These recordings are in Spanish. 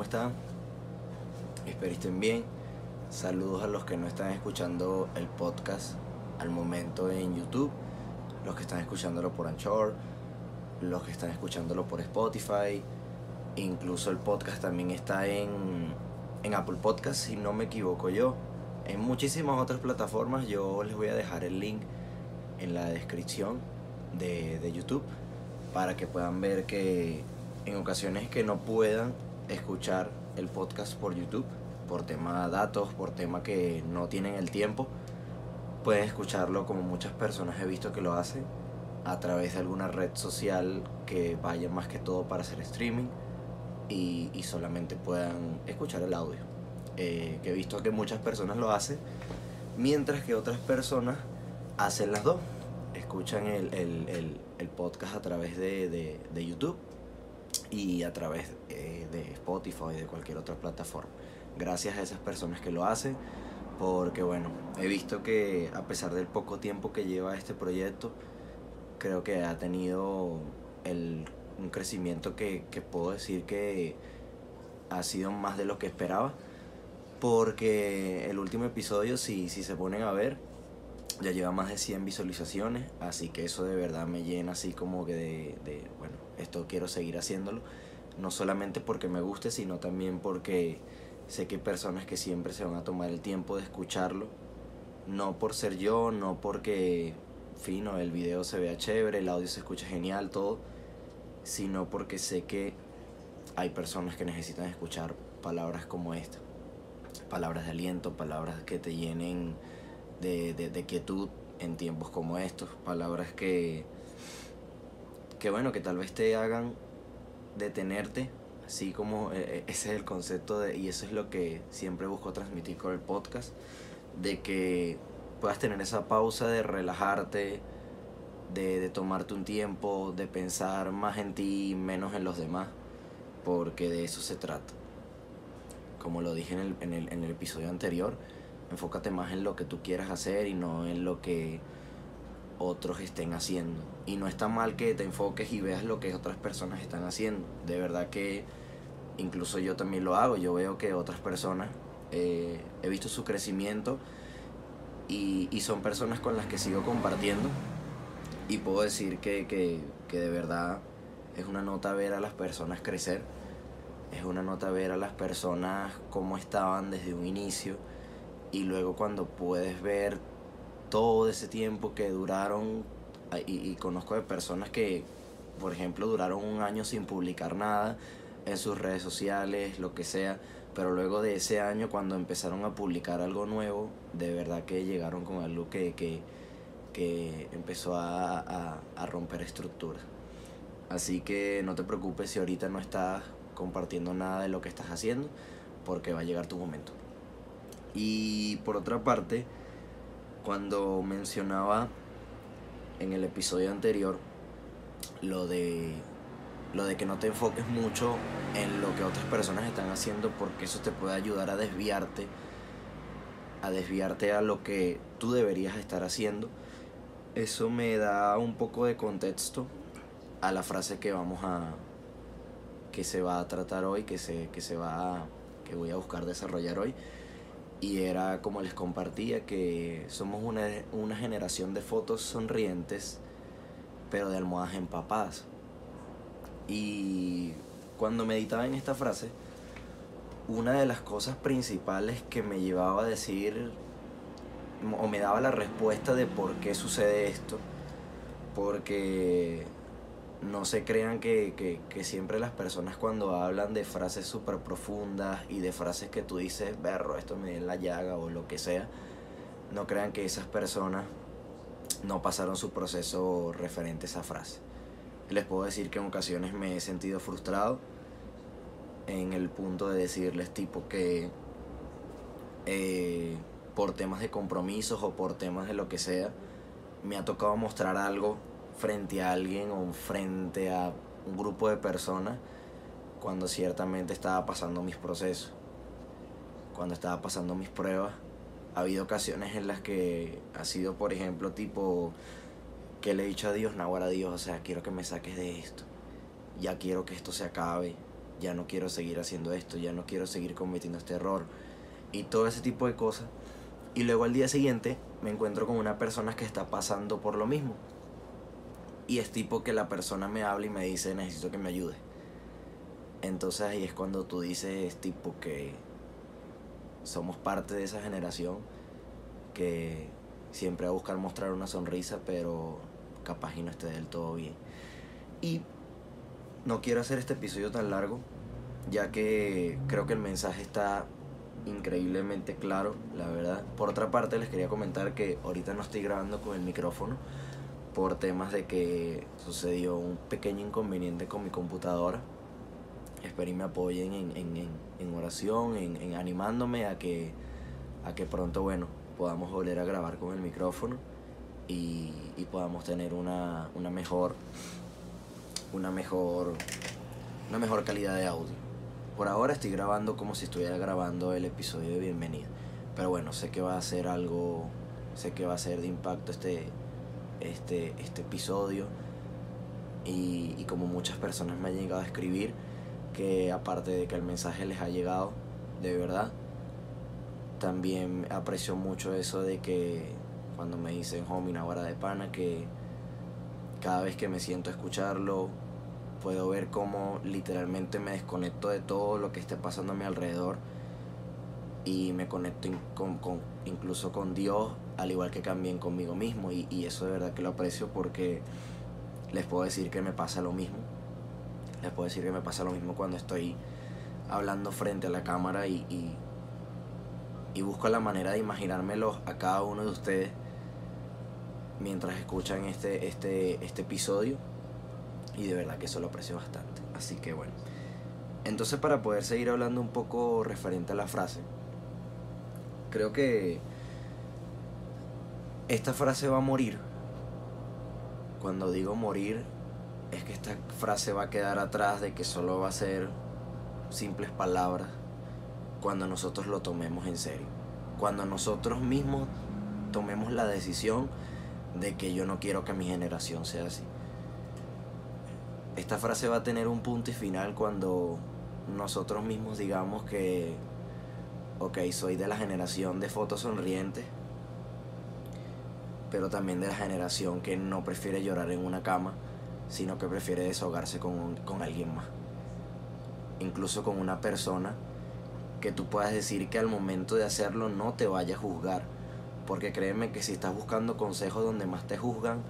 ¿cómo están? Espero estén bien. Saludos a los que no están escuchando el podcast al momento en YouTube, los que están escuchándolo por Anchor, los que están escuchándolo por Spotify. Incluso el podcast también está en, en Apple Podcast, si no me equivoco yo. En muchísimas otras plataformas yo les voy a dejar el link en la descripción de, de YouTube para que puedan ver que en ocasiones que no puedan escuchar el podcast por YouTube, por tema datos, por tema que no tienen el tiempo, pueden escucharlo como muchas personas he visto que lo hacen a través de alguna red social que vaya más que todo para hacer streaming y, y solamente puedan escuchar el audio. Eh, que he visto que muchas personas lo hacen, mientras que otras personas hacen las dos. Escuchan el, el, el, podcast a través de, de YouTube y a través eh, de Spotify y de cualquier otra plataforma. Gracias a esas personas que lo hacen, porque bueno, he visto que a pesar del poco tiempo que lleva este proyecto, creo que ha tenido el, un crecimiento que, que puedo decir que ha sido más de lo que esperaba, porque el último episodio, si, si se ponen a ver, ya lleva más de 100 visualizaciones, así que eso de verdad me llena así como que de, de, bueno, esto quiero seguir haciéndolo, no solamente porque me guste, sino también porque sé que hay personas que siempre se van a tomar el tiempo de escucharlo, no por ser yo, no porque, fino, el video se vea chévere, el audio se escucha genial, todo, sino porque sé que hay personas que necesitan escuchar palabras como esta, palabras de aliento, palabras que te llenen de, de, de quietud en tiempos como estos, palabras que, que bueno, que tal vez te hagan detenerte, así como eh, ese es el concepto de, y eso es lo que siempre busco transmitir con el podcast, de que puedas tener esa pausa de relajarte, de, de tomarte un tiempo, de pensar más en ti, menos en los demás, porque de eso se trata. Como lo dije en el, en el, en el episodio anterior, enfócate más en lo que tú quieras hacer y no en lo que otros estén haciendo. Y no está mal que te enfoques y veas lo que otras personas están haciendo. De verdad que incluso yo también lo hago. Yo veo que otras personas, eh, he visto su crecimiento y, y, son personas con las que sigo compartiendo. Y puedo decir que, que, que de verdad es una nota ver a las personas crecer. Es una nota ver a las personas cómo estaban desde un inicio y luego cuando puedes ver todo ese tiempo que duraron y, conozco de personas que por ejemplo duraron un año sin publicar nada en sus redes sociales lo que sea pero luego de ese año cuando empezaron a publicar algo nuevo de verdad que llegaron con algo que, que, que empezó a, a, a romper estructuras. Así que no te preocupes si ahorita no estás compartiendo nada de lo que estás haciendo porque va a llegar tu momento. Y por otra parte, cuando mencionaba en el episodio anterior lo de lo de que no te enfoques mucho en lo que otras personas están haciendo porque eso te puede ayudar a desviarte a desviarte a lo que tú deberías estar haciendo. Eso me da un poco de contexto a la frase que vamos a que se va a tratar hoy, que se que se va que voy a buscar desarrollar hoy y era como les compartía que somos una, una generación de fotos sonrientes pero de almohadas empapadas. Y cuando meditaba en esta frase una de las cosas principales que me llevaba a decir o me daba la respuesta de por qué sucede esto porque no se crean que, que, que, siempre las personas cuando hablan de frases súper profundas y de frases que tú dices, berro, esto me en la llaga o lo que sea, no crean que esas personas no pasaron su proceso referente a esa frase. Les puedo decir que en ocasiones me he sentido frustrado en el punto de decirles tipo que eh, por temas de compromisos o por temas de lo que sea, me ha tocado mostrar algo frente a alguien o frente a un grupo de personas cuando ciertamente estaba pasando mis procesos, cuando estaba pasando mis pruebas. Ha habido ocasiones en las que ha sido, por ejemplo, tipo que le he dicho a Dios, no, a Dios, o sea, quiero que me saques de esto, ya quiero que esto se acabe, ya no quiero seguir haciendo esto, ya no quiero seguir cometiendo este error y todo ese tipo de cosas. Y luego al día siguiente me encuentro con una persona que está pasando por lo mismo. Y es tipo que la persona me habla y me dice necesito que me ayude. Entonces ahí es cuando tú dices tipo que somos parte de esa generación que siempre va a buscar mostrar una sonrisa, pero capaz y no esté del todo bien. Y no quiero hacer este episodio tan largo, ya que creo que el mensaje está increíblemente claro, la verdad. Por otra parte, les quería comentar que ahorita no estoy grabando con el micrófono por temas de que sucedió un pequeño inconveniente con mi computadora. Espero y me apoyen en, en, en, oración, en, animándome a que, a que pronto, bueno, podamos volver a grabar con el micrófono y, y podamos tener una, una mejor una mejor una mejor calidad de audio. Por ahora estoy grabando como si estuviera grabando el episodio de bienvenida. Pero bueno, sé que va a ser algo, sé que va a ser de impacto este, este, este episodio. Y, como muchas personas me han llegado a escribir, que aparte de que el mensaje les ha llegado, de verdad, también aprecio mucho eso de que cuando me dicen homie, una hora de pana, que cada vez que me siento a escucharlo, puedo ver cómo literalmente me desconecto de todo lo que esté pasando a mi alrededor y me conecto con, con, incluso con Dios, al igual que también conmigo mismo. Y, eso de verdad que lo aprecio porque les puedo decir que me pasa lo mismo. Les puedo decir que me pasa lo mismo cuando estoy hablando frente a la cámara y, y, y busco la manera de imaginármelos a cada uno de ustedes mientras escuchan este, este, este episodio y de verdad que eso lo aprecio bastante. Así que bueno. Entonces para poder seguir hablando un poco referente a la frase, creo que esta frase va a morir. Cuando digo morir, es que esta frase va a quedar atrás de que solo va a ser simples palabras cuando nosotros lo tomemos en serio. Cuando nosotros mismos tomemos la decisión de que yo no quiero que mi generación sea así. Esta frase va a tener un punto y final cuando nosotros mismos digamos que, ok, soy de la generación de fotos sonrientes, pero también de la generación que no prefiere llorar en una cama, sino que prefiere desahogarse con, con alguien más. Incluso con una persona que tú puedas decir que al momento de hacerlo no te vaya a juzgar porque créeme que si estás buscando consejos donde más te juzgan,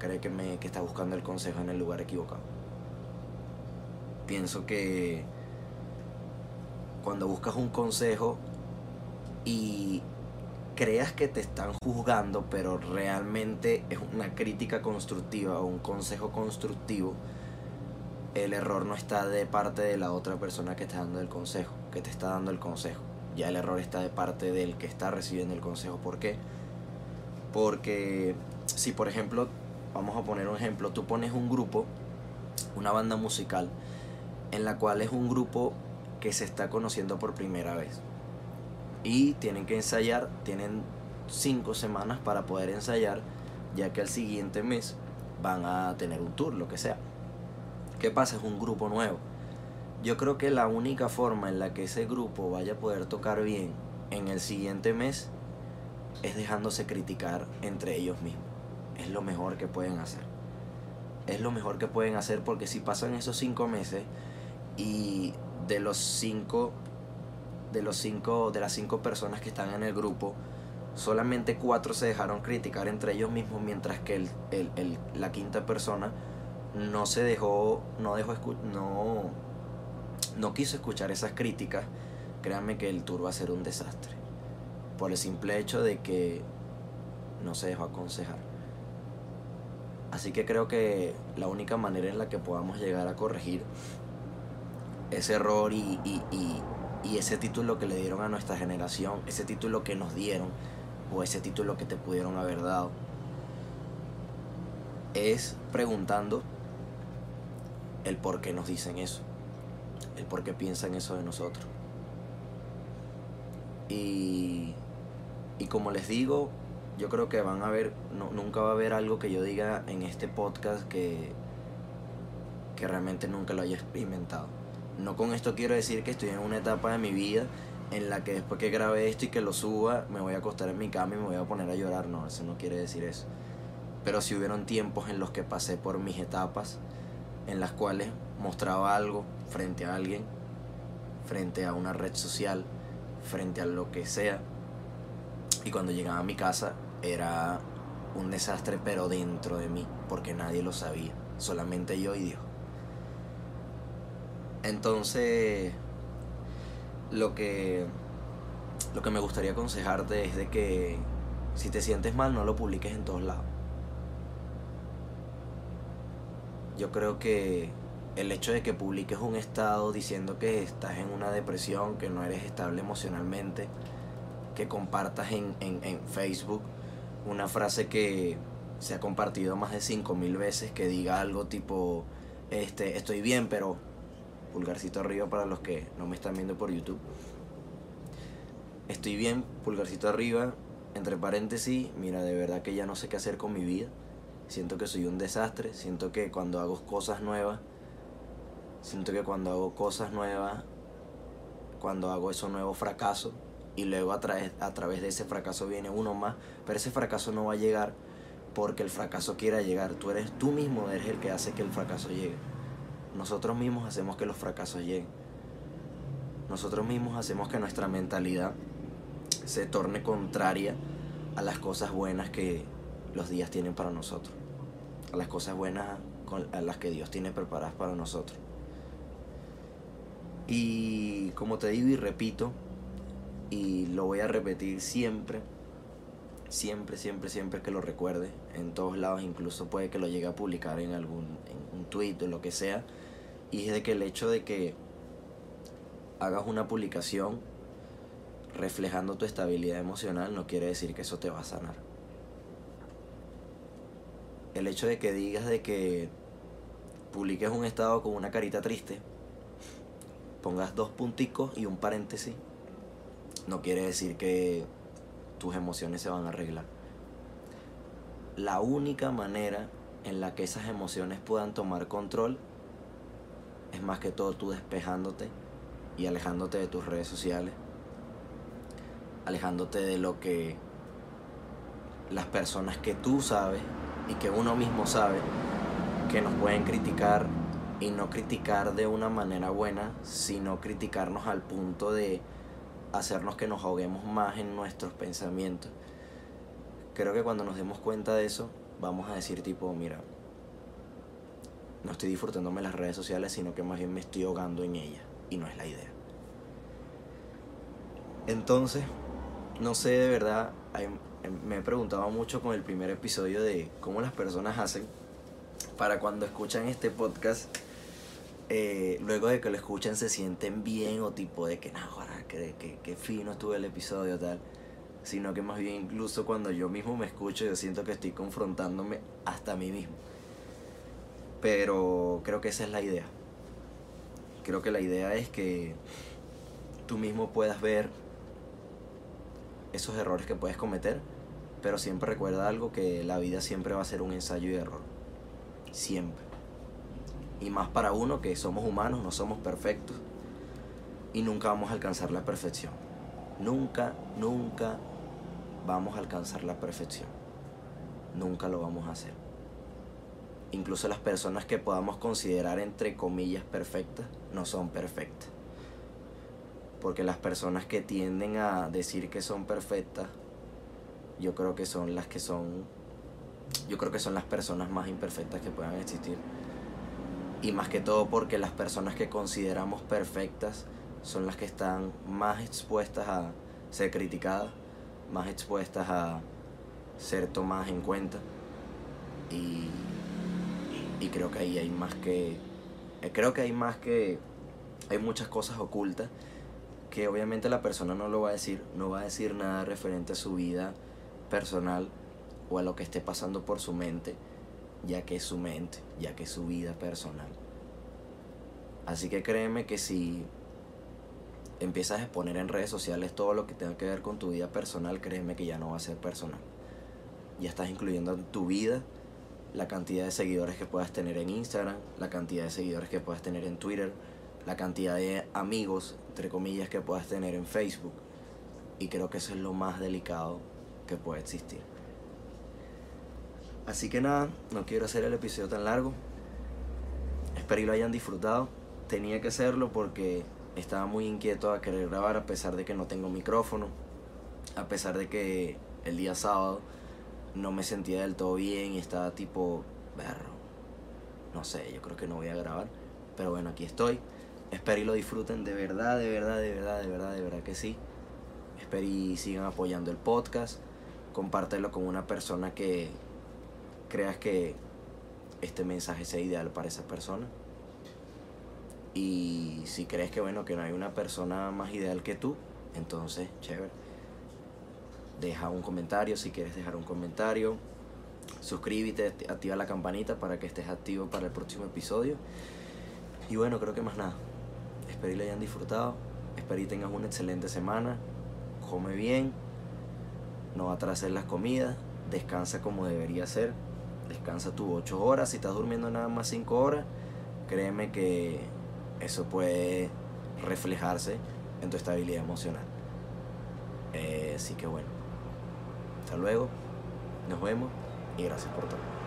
cree que, me, que estás buscando el consejo en el lugar equivocado. Pienso que cuando buscas un consejo y creas que te están juzgando, pero realmente es una crítica constructiva o un consejo constructivo, el error no está de parte de la otra persona que está dando el consejo, que te está dando el consejo ya el error está de parte del que está recibiendo el consejo. ¿Por qué? Porque si por ejemplo, vamos a poner un ejemplo, tú pones un grupo, una banda musical, en la cual es un grupo que se está conociendo por primera vez. Y tienen que ensayar, tienen cinco semanas para poder ensayar, ya que el siguiente mes van a tener un tour, lo que sea. ¿Qué pasa? Es un grupo nuevo yo creo que la única forma en la que ese grupo vaya a poder tocar bien en el siguiente mes es dejándose criticar entre ellos mismos. Es lo mejor que pueden hacer. Es lo mejor que pueden hacer porque si pasan esos cinco meses y de los cinco, de los cinco, de las cinco personas que están en el grupo, solamente cuatro se dejaron criticar entre ellos mismos, mientras que el, el, el, la quinta persona no se dejó, no dejó, no no quiso escuchar esas críticas, créanme que el tour va a ser un desastre. Por el simple hecho de que no se dejó aconsejar. Así que creo que la única manera en la que podamos llegar a corregir ese error y, y, y, y ese título que le dieron a nuestra generación, ese título que nos dieron, o ese título que te pudieron haber dado, es preguntando el por qué nos dicen eso el por qué piensan eso de nosotros. Y, y como les digo, yo creo que van a ver, no, nunca va a haber algo que yo diga en este podcast que, que realmente nunca lo haya experimentado. No con esto quiero decir que estoy en una etapa de mi vida en la que después que grabe esto y que lo suba, me voy a acostar en mi cama y me voy a poner a llorar. No, eso no quiere decir eso. Pero si hubieron tiempos en los que pasé por mis etapas, en las cuales mostraba algo frente a alguien, frente a una red social, frente a lo que sea. Y cuando llegaba a mi casa era un desastre, pero dentro de mí, porque nadie lo sabía, solamente yo y Dios. Entonces, lo que, lo que me gustaría aconsejarte es de que si te sientes mal, no lo publiques en todos lados. Yo creo que el hecho de que publiques un estado diciendo que estás en una depresión, que no eres estable emocionalmente, que compartas en, en, Facebook una frase que se ha compartido más de 5000 veces, que diga algo tipo, este, estoy bien, pero pulgarcito arriba para los que no me están viendo por YouTube. Estoy bien, pulgarcito arriba, entre paréntesis, mira, de verdad que ya no sé qué hacer con mi vida. Siento que soy un desastre, siento que cuando hago cosas nuevas, siento que cuando hago cosas nuevas, cuando hago eso nuevo fracaso y luego a, a través de ese fracaso viene uno más, pero ese fracaso no va a llegar porque el fracaso quiera llegar, tú eres tú mismo eres el que hace que el fracaso llegue. Nosotros mismos hacemos que los fracasos lleguen. Nosotros mismos hacemos que nuestra mentalidad se torne contraria a las cosas buenas que los días tienen para nosotros. A las cosas buenas a las que Dios tiene preparadas para nosotros. Y como te digo y repito, y lo voy a repetir siempre, siempre, siempre, siempre que lo recuerde, en todos lados, incluso puede que lo llegue a publicar en algún tweet o lo que sea, y es de que el hecho de que hagas una publicación reflejando tu estabilidad emocional no quiere decir que eso te va a sanar. El hecho de que digas de que publiques un estado con una carita triste, pongas dos punticos y un paréntesis, no quiere decir que tus emociones se van a arreglar. La única manera en la que esas emociones puedan tomar control es más que todo tú despejándote y alejándote de tus redes sociales, alejándote de lo que las personas que tú sabes y que uno mismo sabe que nos pueden criticar y no criticar de una manera buena, sino criticarnos al punto de hacernos que nos ahoguemos más en nuestros pensamientos. Creo que cuando nos demos cuenta de eso, vamos a decir tipo, mira, no estoy disfrutándome las redes sociales, sino que más bien me estoy ahogando en ellas. Y no es la idea. Entonces, no sé de verdad, me he preguntado mucho con el primer episodio de cómo las personas hacen para cuando escuchan este podcast, eh, luego de que lo escuchan se sienten bien o tipo de que, no, que, que, que fino estuvo el episodio tal sino que más bien incluso cuando yo mismo me escucho yo siento que estoy confrontándome hasta a mí mismo. Pero creo que esa es la idea. Creo que la idea es que tú mismo puedas ver esos errores que puedes cometer, pero siempre recuerda algo que la vida siempre va a ser un ensayo y error. Siempre. Y más para uno que somos humanos, no somos perfectos y nunca vamos a alcanzar la perfección. Nunca, nunca vamos a alcanzar la perfección. Nunca lo vamos a hacer incluso las personas que podamos considerar entre comillas perfectas no son perfectas. Porque las personas que tienden a decir que son perfectas, yo creo que son las que son, yo creo que son las personas más imperfectas que puedan existir. Y más que todo porque las personas que consideramos perfectas son las que están más expuestas a ser criticadas, más expuestas a ser tomadas en cuenta. Y y creo que ahí hay más que eh, creo que hay más que hay muchas cosas ocultas que obviamente la persona no lo va a decir no va a decir nada referente a su vida personal o a lo que esté pasando por su mente ya que es su mente ya que es su vida personal así que créeme que si empiezas a exponer en redes sociales todo lo que tenga que ver con tu vida personal créeme que ya no va a ser personal ya estás incluyendo en tu vida la cantidad de seguidores que puedas tener en Instagram, la cantidad de seguidores que puedas tener en Twitter, la cantidad de amigos, entre comillas, que puedas tener en Facebook. Y creo que eso es lo más delicado que puede existir. Así que nada, no quiero hacer el episodio tan largo. Espero que lo hayan disfrutado. Tenía que hacerlo porque estaba muy inquieto a querer grabar a pesar de que no tengo micrófono. A pesar de que el día sábado no me sentía del todo bien y estaba tipo, berro. No sé, yo creo que no voy a grabar. Pero bueno, aquí estoy. Espero y lo disfruten de verdad, de verdad, de verdad, de verdad, de verdad que sí. Espero y sigan apoyando el podcast. Compártelo con una persona que creas que este mensaje sea ideal para esa persona. Y si crees que bueno, que no hay una persona más ideal que tú, entonces, chévere. Deja un comentario si quieres dejar un comentario. Suscríbete, activa la campanita para que estés activo para el próximo episodio. Y bueno, creo que más nada. Espero que lo hayan disfrutado. Espero que tengas una excelente semana. Come bien. No atrases las comidas. Descansa como debería ser. Descansa tus 8 horas. Si estás durmiendo nada más 5 horas, créeme que eso puede reflejarse en tu estabilidad emocional. Eh, así que bueno. Hasta luego. Nos vemos y gracias por todo.